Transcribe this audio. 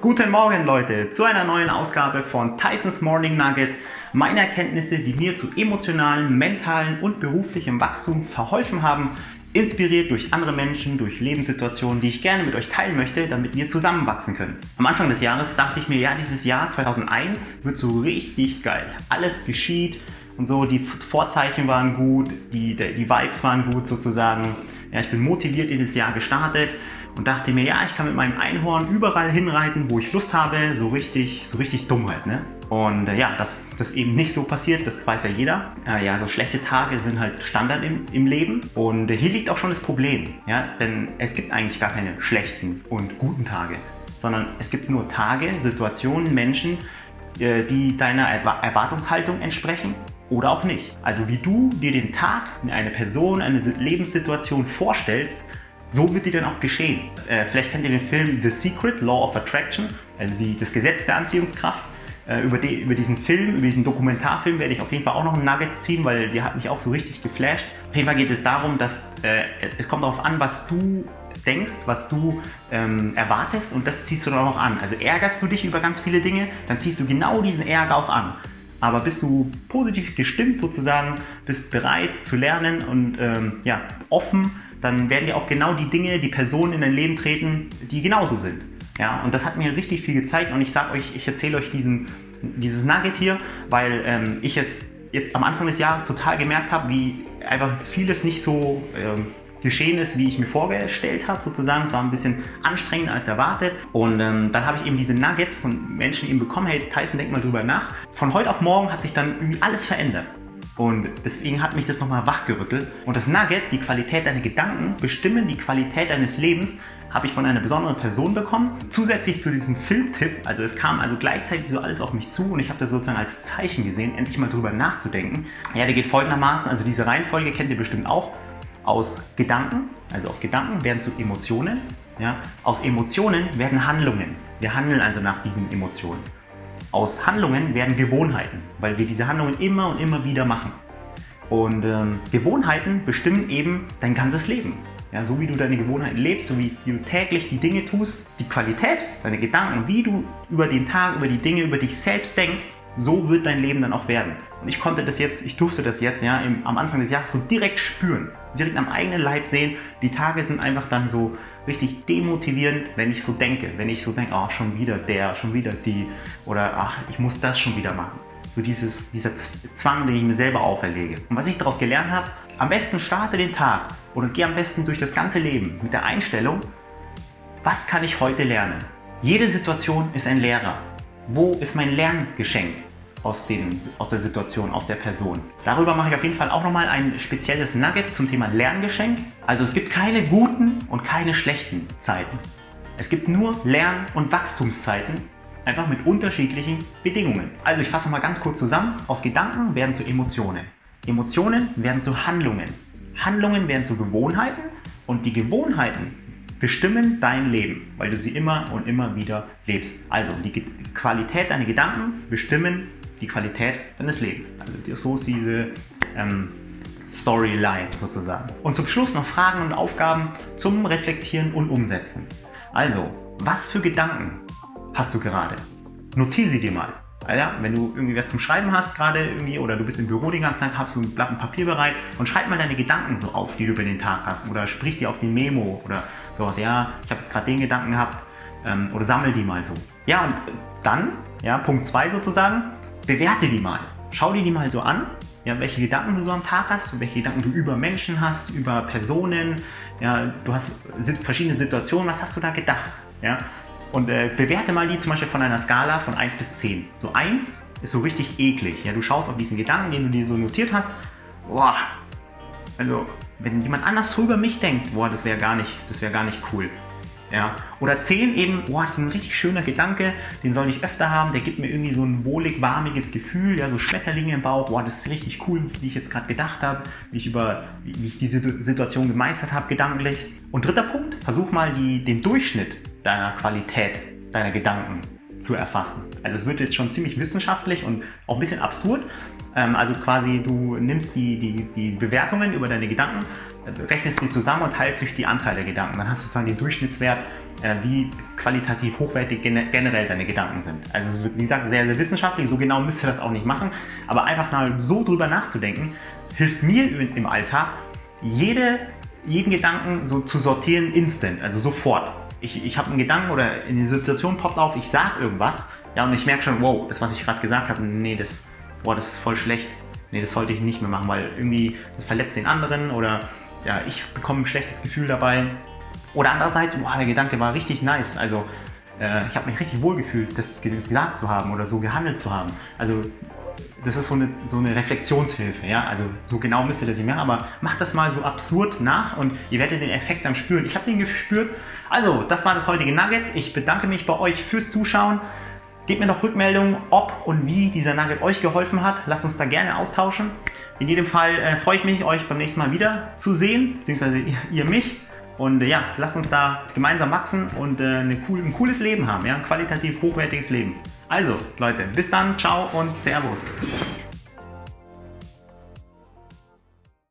Guten Morgen Leute zu einer neuen Ausgabe von Tysons Morning Nugget. Meine Erkenntnisse, die mir zu emotionalen, mentalen und beruflichem Wachstum verholfen haben, inspiriert durch andere Menschen, durch Lebenssituationen, die ich gerne mit euch teilen möchte, damit wir zusammenwachsen können. Am Anfang des Jahres dachte ich mir, ja, dieses Jahr 2001 wird so richtig geil. Alles geschieht und so, die Vorzeichen waren gut, die, die Vibes waren gut sozusagen. Ja, ich bin motiviert in das Jahr gestartet und dachte mir, ja, ich kann mit meinem Einhorn überall hinreiten, wo ich Lust habe, so richtig, so richtig dumm halt, ne? Und äh, ja, dass das eben nicht so passiert, das weiß ja jeder. Äh, ja, so schlechte Tage sind halt Standard im, im Leben. Und äh, hier liegt auch schon das Problem, ja, denn es gibt eigentlich gar keine schlechten und guten Tage, sondern es gibt nur Tage, Situationen, Menschen, äh, die deiner Erwartungshaltung entsprechen oder auch nicht. Also wie du dir den Tag, eine Person, eine Lebenssituation vorstellst, so wird die dann auch geschehen. Äh, vielleicht kennt ihr den Film The Secret, Law of Attraction, also die, das Gesetz der Anziehungskraft. Äh, über, die, über, diesen Film, über diesen Dokumentarfilm werde ich auf jeden Fall auch noch ein Nugget ziehen, weil der hat mich auch so richtig geflasht. Auf jeden Fall geht es darum, dass äh, es kommt darauf an, was du denkst, was du ähm, erwartest und das ziehst du dann auch an. Also ärgerst du dich über ganz viele Dinge, dann ziehst du genau diesen Ärger auch an. Aber bist du positiv gestimmt sozusagen, bist bereit zu lernen und ähm, ja, offen dann werden dir auch genau die Dinge, die Personen in dein Leben treten, die genauso sind. Ja, und das hat mir richtig viel gezeigt und ich sage euch, ich erzähle euch diesen, dieses Nugget hier, weil ähm, ich es jetzt am Anfang des Jahres total gemerkt habe, wie einfach vieles nicht so ähm, geschehen ist, wie ich mir vorgestellt habe, sozusagen. Es war ein bisschen anstrengender als erwartet. Und ähm, dann habe ich eben diese Nuggets von Menschen eben bekommen, hey Tyson, denk mal drüber nach. Von heute auf morgen hat sich dann irgendwie alles verändert. Und deswegen hat mich das nochmal wachgerüttelt. Und das Nugget, die Qualität deiner Gedanken, bestimmen die Qualität deines Lebens, habe ich von einer besonderen Person bekommen. Zusätzlich zu diesem Filmtipp, also es kam also gleichzeitig so alles auf mich zu und ich habe das sozusagen als Zeichen gesehen, endlich mal drüber nachzudenken. Ja, der geht folgendermaßen, also diese Reihenfolge kennt ihr bestimmt auch. Aus Gedanken, also aus Gedanken werden zu Emotionen. Ja? Aus Emotionen werden Handlungen. Wir handeln also nach diesen Emotionen. Aus Handlungen werden Gewohnheiten, weil wir diese Handlungen immer und immer wieder machen. Und ähm, Gewohnheiten bestimmen eben dein ganzes Leben. Ja, so wie du deine Gewohnheiten lebst, so wie, wie du täglich die Dinge tust, die Qualität, deine Gedanken, wie du über den Tag, über die Dinge, über dich selbst denkst, so wird dein Leben dann auch werden. Und ich konnte das jetzt, ich durfte das jetzt ja im, am Anfang des Jahres so direkt spüren, direkt am eigenen Leib sehen. Die Tage sind einfach dann so richtig demotivierend, wenn ich so denke, wenn ich so denke, ach, schon wieder der, schon wieder die oder ach, ich muss das schon wieder machen. So dieses, dieser Zwang, den ich mir selber auferlege. Und was ich daraus gelernt habe, am besten starte den Tag oder geh am besten durch das ganze Leben mit der Einstellung, was kann ich heute lernen? Jede Situation ist ein Lehrer. Wo ist mein Lerngeschenk? Aus, den, aus der Situation, aus der Person. Darüber mache ich auf jeden Fall auch nochmal ein spezielles Nugget zum Thema Lerngeschenk. Also es gibt keine guten und keine schlechten Zeiten. Es gibt nur Lern- und Wachstumszeiten, einfach mit unterschiedlichen Bedingungen. Also ich fasse nochmal ganz kurz zusammen. Aus Gedanken werden zu Emotionen. Emotionen werden zu Handlungen. Handlungen werden zu Gewohnheiten und die Gewohnheiten bestimmen dein Leben, weil du sie immer und immer wieder lebst. Also die Qualität deiner Gedanken bestimmen die Qualität deines Lebens. Also so ist diese ähm, Storyline sozusagen. Und zum Schluss noch Fragen und Aufgaben zum Reflektieren und Umsetzen. Also, was für Gedanken hast du gerade? Notiere sie dir mal. Ja, wenn du irgendwie was zum Schreiben hast gerade irgendwie oder du bist im Büro die ganze Zeit, hast du ein Blatt und Papier bereit und schreib mal deine Gedanken so auf, die du über den Tag hast oder sprich die auf die Memo oder sowas. Ja, ich habe jetzt gerade den Gedanken gehabt ähm, oder sammel die mal so. Ja, und dann, ja, Punkt 2 sozusagen, bewerte die mal. Schau dir die mal so an, ja, welche Gedanken du so am Tag hast, welche Gedanken du über Menschen hast, über Personen. Ja, du hast verschiedene Situationen, was hast du da gedacht? Ja? Und äh, bewerte mal die zum Beispiel von einer Skala von 1 bis 10. So 1 ist so richtig eklig. Ja? Du schaust auf diesen Gedanken, den du dir so notiert hast. Boah, also wenn jemand anders so über mich denkt, boah, das wäre gar, wär gar nicht cool. Ja. Oder 10 eben, boah, das ist ein richtig schöner Gedanke, den soll ich öfter haben, der gibt mir irgendwie so ein wohlig, warmiges Gefühl, ja, so Schmetterlinge im Bauch, boah, das ist richtig cool, wie ich jetzt gerade gedacht habe, wie ich über, wie ich diese Situation gemeistert habe, gedanklich. Und dritter Punkt, versuch mal die, den Durchschnitt deiner Qualität, deiner Gedanken zu erfassen. Also es wird jetzt schon ziemlich wissenschaftlich und auch ein bisschen absurd. Ähm, also quasi du nimmst die, die, die Bewertungen über deine Gedanken rechnest die zusammen und teilst durch die Anzahl der Gedanken. Dann hast du sozusagen den Durchschnittswert, äh, wie qualitativ hochwertig generell deine Gedanken sind. Also wie gesagt, sehr, sehr wissenschaftlich, so genau müsst ihr das auch nicht machen, aber einfach mal so drüber nachzudenken, hilft mir im Alltag, jede, jeden Gedanken so zu sortieren instant, also sofort. Ich, ich habe einen Gedanken oder in die Situation poppt auf, ich sage irgendwas, ja, und ich merke schon, wow, das, was ich gerade gesagt habe, nee, das, boah, das ist voll schlecht. Nee, das sollte ich nicht mehr machen, weil irgendwie das verletzt den anderen oder ja, ich bekomme ein schlechtes Gefühl dabei. Oder andererseits, boah, der Gedanke war richtig nice. Also äh, ich habe mich richtig wohl gefühlt, das gesagt zu haben oder so gehandelt zu haben. Also das ist so eine, so eine Reflexionshilfe. Ja? Also so genau müsst ihr das nicht machen, aber macht das mal so absurd nach und ihr werdet den Effekt dann spüren. Ich habe den gespürt. Also, das war das heutige Nugget. Ich bedanke mich bei euch fürs Zuschauen. Gebt mir noch Rückmeldungen, ob und wie dieser Nugget euch geholfen hat. Lasst uns da gerne austauschen. In jedem Fall äh, freue ich mich, euch beim nächsten Mal wieder zu sehen, beziehungsweise ihr, ihr mich. Und äh, ja, lasst uns da gemeinsam wachsen und äh, cool, ein cooles Leben haben, ja? ein qualitativ hochwertiges Leben. Also, Leute, bis dann, ciao und Servus.